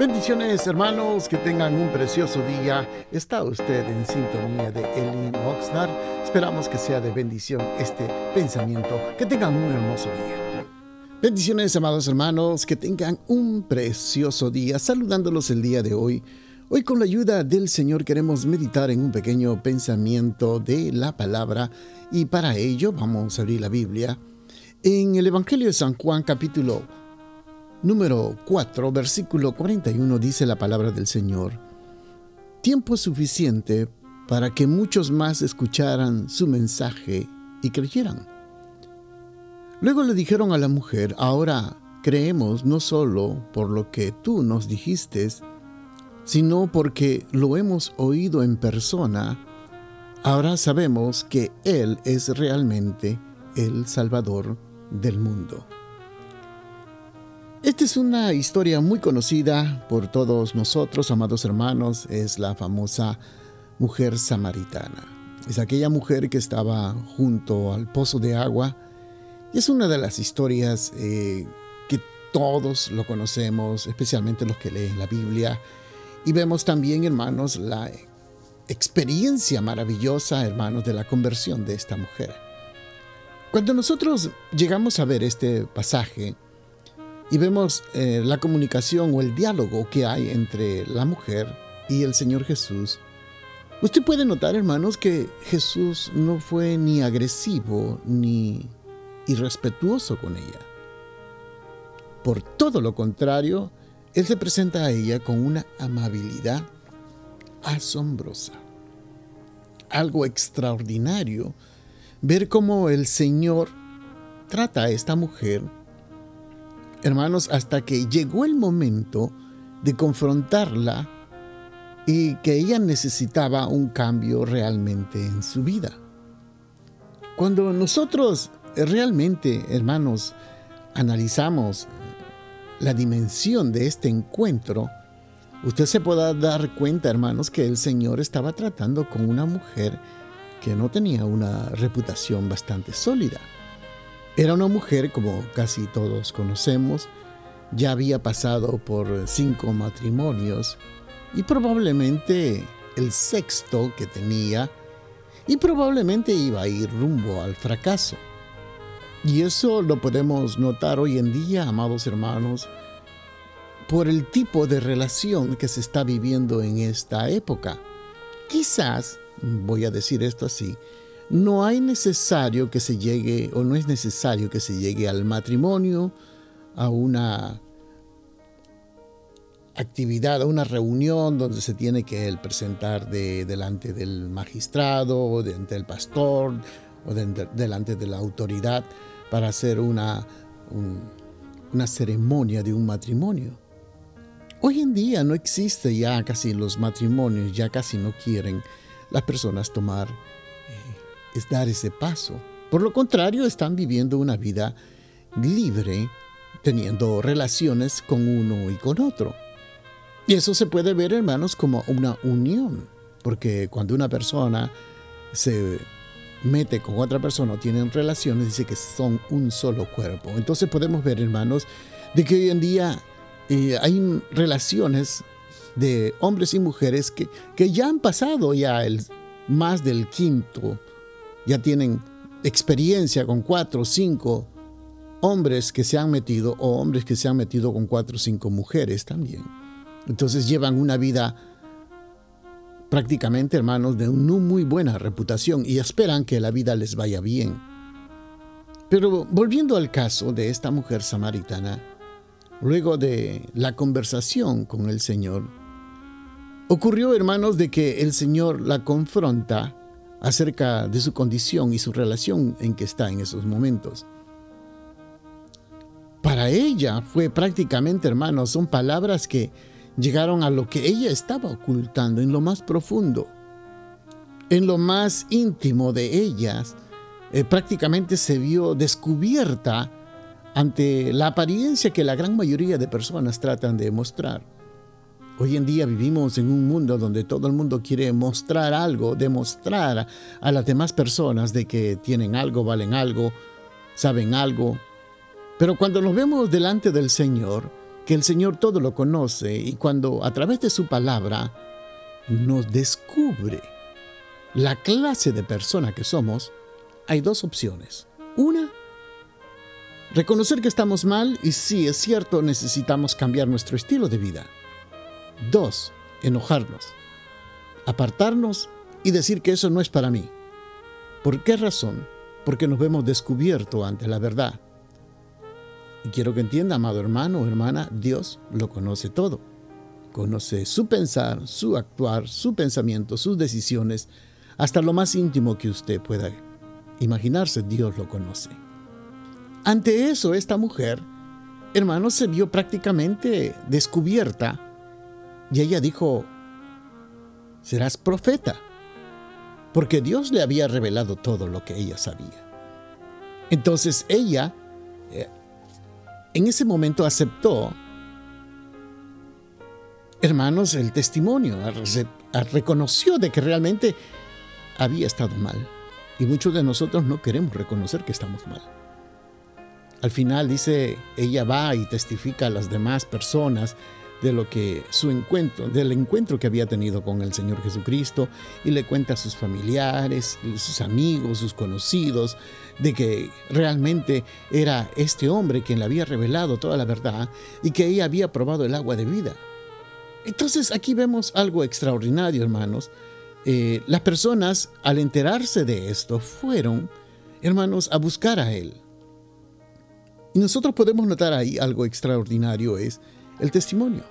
Bendiciones hermanos, que tengan un precioso día. Está usted en sintonía de Elin Oxnard. Esperamos que sea de bendición este pensamiento. Que tengan un hermoso día. Bendiciones amados hermanos, que tengan un precioso día. Saludándolos el día de hoy. Hoy con la ayuda del Señor queremos meditar en un pequeño pensamiento de la palabra y para ello vamos a abrir la Biblia en el Evangelio de San Juan capítulo número 4, versículo 41 dice la palabra del Señor, tiempo suficiente para que muchos más escucharan su mensaje y creyeran. Luego le dijeron a la mujer, ahora creemos no solo por lo que tú nos dijiste, sino porque lo hemos oído en persona, ahora sabemos que Él es realmente el Salvador del mundo. Esta es una historia muy conocida por todos nosotros, amados hermanos, es la famosa mujer samaritana. Es aquella mujer que estaba junto al pozo de agua y es una de las historias eh, que todos lo conocemos, especialmente los que leen la Biblia. Y vemos también, hermanos, la experiencia maravillosa, hermanos, de la conversión de esta mujer. Cuando nosotros llegamos a ver este pasaje, y vemos eh, la comunicación o el diálogo que hay entre la mujer y el Señor Jesús, usted puede notar, hermanos, que Jesús no fue ni agresivo ni irrespetuoso con ella. Por todo lo contrario, Él se presenta a ella con una amabilidad asombrosa. Algo extraordinario ver cómo el Señor trata a esta mujer hermanos, hasta que llegó el momento de confrontarla y que ella necesitaba un cambio realmente en su vida. Cuando nosotros realmente, hermanos, analizamos la dimensión de este encuentro, usted se podrá dar cuenta, hermanos, que el Señor estaba tratando con una mujer que no tenía una reputación bastante sólida. Era una mujer, como casi todos conocemos, ya había pasado por cinco matrimonios y probablemente el sexto que tenía y probablemente iba a ir rumbo al fracaso. Y eso lo podemos notar hoy en día, amados hermanos, por el tipo de relación que se está viviendo en esta época. Quizás, voy a decir esto así, no hay necesario que se llegue o no es necesario que se llegue al matrimonio, a una actividad, a una reunión donde se tiene que presentar delante del magistrado delante del pastor o delante de la autoridad para hacer una, una ceremonia de un matrimonio. Hoy en día no existe ya casi los matrimonios, ya casi no quieren las personas tomar es dar ese paso. Por lo contrario, están viviendo una vida libre, teniendo relaciones con uno y con otro. Y eso se puede ver, hermanos, como una unión, porque cuando una persona se mete con otra persona o tienen relaciones, dice que son un solo cuerpo. Entonces podemos ver, hermanos, de que hoy en día eh, hay relaciones de hombres y mujeres que, que ya han pasado ya el, más del quinto ya tienen experiencia con cuatro o cinco hombres que se han metido o hombres que se han metido con cuatro o cinco mujeres también. Entonces llevan una vida prácticamente, hermanos, de una muy buena reputación y esperan que la vida les vaya bien. Pero volviendo al caso de esta mujer samaritana, luego de la conversación con el Señor, ocurrió, hermanos, de que el Señor la confronta acerca de su condición y su relación en que está en esos momentos. Para ella fue prácticamente, hermanos, son palabras que llegaron a lo que ella estaba ocultando en lo más profundo, en lo más íntimo de ellas. Eh, prácticamente se vio descubierta ante la apariencia que la gran mayoría de personas tratan de mostrar. Hoy en día vivimos en un mundo donde todo el mundo quiere mostrar algo, demostrar a las demás personas de que tienen algo, valen algo, saben algo. Pero cuando nos vemos delante del Señor, que el Señor todo lo conoce y cuando a través de su palabra nos descubre la clase de persona que somos, hay dos opciones. Una, reconocer que estamos mal y sí, es cierto, necesitamos cambiar nuestro estilo de vida. Dos, enojarnos, apartarnos y decir que eso no es para mí. ¿Por qué razón? Porque nos vemos descubierto ante la verdad. Y quiero que entienda, amado hermano o hermana, Dios lo conoce todo. Conoce su pensar, su actuar, su pensamiento, sus decisiones, hasta lo más íntimo que usted pueda imaginarse, Dios lo conoce. Ante eso, esta mujer, hermano, se vio prácticamente descubierta y ella dijo, serás profeta, porque Dios le había revelado todo lo que ella sabía. Entonces ella, eh, en ese momento aceptó, hermanos, el testimonio, reconoció de que realmente había estado mal. Y muchos de nosotros no queremos reconocer que estamos mal. Al final dice, ella va y testifica a las demás personas de lo que su encuentro, del encuentro que había tenido con el Señor Jesucristo y le cuenta a sus familiares, sus amigos, sus conocidos, de que realmente era este hombre quien le había revelado toda la verdad y que ella había probado el agua de vida. Entonces aquí vemos algo extraordinario, hermanos. Eh, las personas, al enterarse de esto, fueron, hermanos, a buscar a Él. Y nosotros podemos notar ahí algo extraordinario, es el testimonio.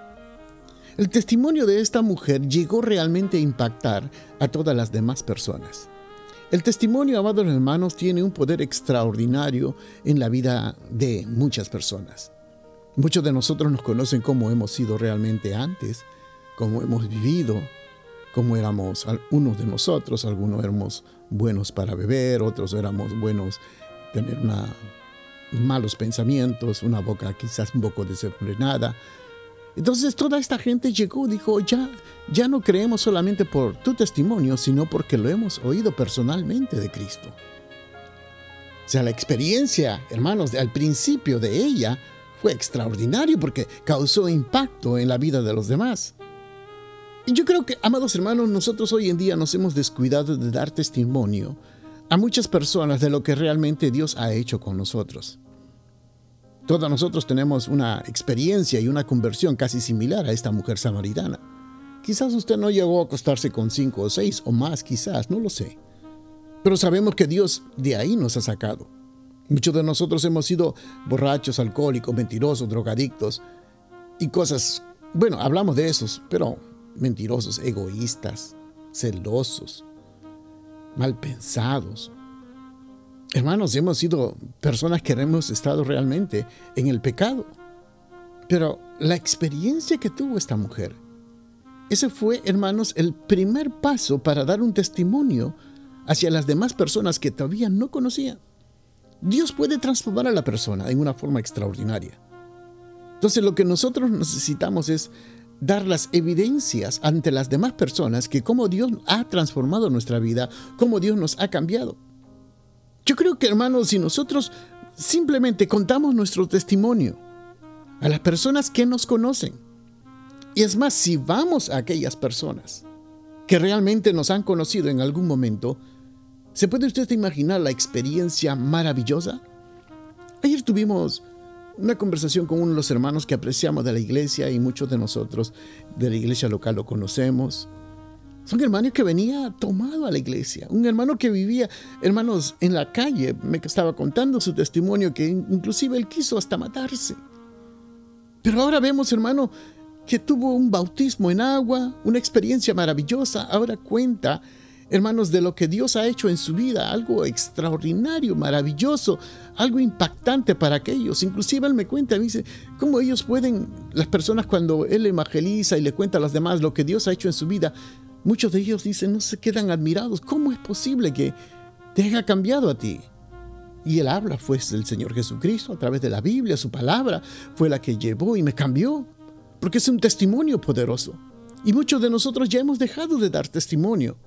El testimonio de esta mujer llegó realmente a impactar a todas las demás personas. El testimonio, amados hermanos, tiene un poder extraordinario en la vida de muchas personas. Muchos de nosotros nos conocen como hemos sido realmente antes, cómo hemos vivido, cómo éramos unos de nosotros, algunos éramos buenos para beber, otros éramos buenos tener una, malos pensamientos, una boca quizás un poco desenfrenada, entonces toda esta gente llegó, dijo, ya, ya no creemos solamente por tu testimonio, sino porque lo hemos oído personalmente de Cristo. O sea, la experiencia, hermanos, al principio de ella fue extraordinario porque causó impacto en la vida de los demás. Y yo creo que, amados hermanos, nosotros hoy en día nos hemos descuidado de dar testimonio a muchas personas de lo que realmente Dios ha hecho con nosotros. Todos nosotros tenemos una experiencia y una conversión casi similar a esta mujer samaritana. Quizás usted no llegó a acostarse con cinco o seis o más, quizás, no lo sé. Pero sabemos que Dios de ahí nos ha sacado. Muchos de nosotros hemos sido borrachos, alcohólicos, mentirosos, drogadictos y cosas, bueno, hablamos de esos, pero mentirosos, egoístas, celosos, mal pensados, Hermanos, hemos sido personas que hemos estado realmente en el pecado. Pero la experiencia que tuvo esta mujer, ese fue, hermanos, el primer paso para dar un testimonio hacia las demás personas que todavía no conocían. Dios puede transformar a la persona en una forma extraordinaria. Entonces lo que nosotros necesitamos es dar las evidencias ante las demás personas que cómo Dios ha transformado nuestra vida, cómo Dios nos ha cambiado. Yo creo que, hermanos, si nosotros simplemente contamos nuestro testimonio a las personas que nos conocen, y es más, si vamos a aquellas personas que realmente nos han conocido en algún momento, ¿se puede usted imaginar la experiencia maravillosa? Ayer tuvimos una conversación con uno de los hermanos que apreciamos de la iglesia y muchos de nosotros de la iglesia local lo conocemos. Son hermanos que venía tomado a la iglesia. Un hermano que vivía, hermanos, en la calle. Me estaba contando su testimonio que inclusive él quiso hasta matarse. Pero ahora vemos, hermano, que tuvo un bautismo en agua, una experiencia maravillosa. Ahora cuenta, hermanos, de lo que Dios ha hecho en su vida, algo extraordinario, maravilloso, algo impactante para aquellos. Inclusive él me cuenta, me dice, cómo ellos pueden, las personas cuando él evangeliza y le cuenta a las demás lo que Dios ha hecho en su vida, Muchos de ellos dicen, no se quedan admirados. ¿Cómo es posible que te haya cambiado a ti? Y él habla, fue el Señor Jesucristo a través de la Biblia, su palabra fue la que llevó y me cambió, porque es un testimonio poderoso. Y muchos de nosotros ya hemos dejado de dar testimonio,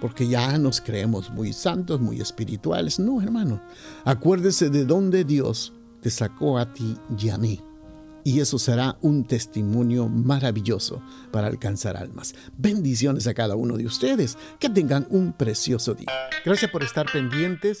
porque ya nos creemos muy santos, muy espirituales. No, hermano, acuérdese de dónde Dios te sacó a ti y a mí. y eso será un testimonio maravilloso para alcanzar almas. Bendiciones a cada uno de ustedes. Que tengan un precioso día. Gracias por estar pendientes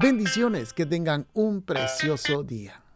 Bendiciones, que tengan un precioso día.